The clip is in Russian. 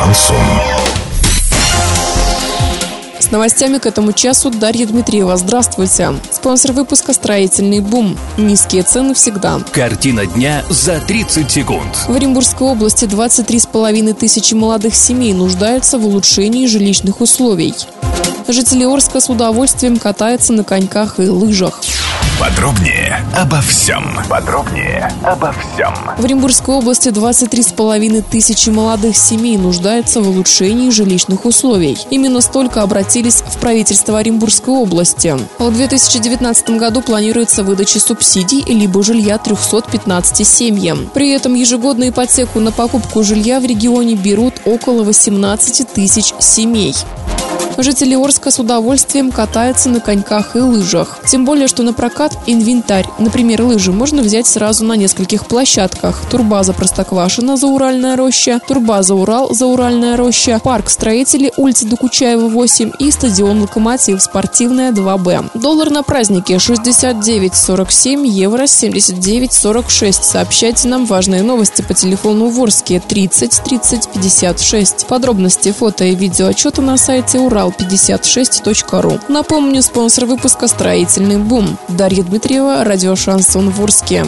Шансон. С новостями к этому часу Дарья Дмитриева. Здравствуйте. Спонсор выпуска «Строительный бум». Низкие цены всегда. Картина дня за 30 секунд. В Оренбургской области 23,5 тысячи молодых семей нуждаются в улучшении жилищных условий. Жители Орска с удовольствием катаются на коньках и лыжах. Подробнее обо всем. Подробнее обо всем. В Оренбургской области 23,5 тысячи молодых семей нуждаются в улучшении жилищных условий. Именно столько обратились в правительство Оренбургской области. В 2019 году планируется выдача субсидий либо жилья 315 семьям. При этом ежегодно ипотеку на покупку жилья в регионе берут около 18 тысяч семей. Жители Орска с удовольствием катаются на коньках и лыжах. Тем более, что на прокат инвентарь, например, лыжи, можно взять сразу на нескольких площадках. Турбаза Простоквашина, Зауральная роща, Турбаза Урал, Зауральная роща, парк строителей, улица Докучаева, 8 и стадион Локомотив, спортивная 2Б. Доллар на празднике 69,47, евро 79,46. Сообщайте нам важные новости по телефону Ворске 30 30 56. Подробности, фото и видео отчета на сайте Урал урал56.ру. Напомню, спонсор выпуска «Строительный бум». Дарья Дмитриева, радио «Шансон Ворске».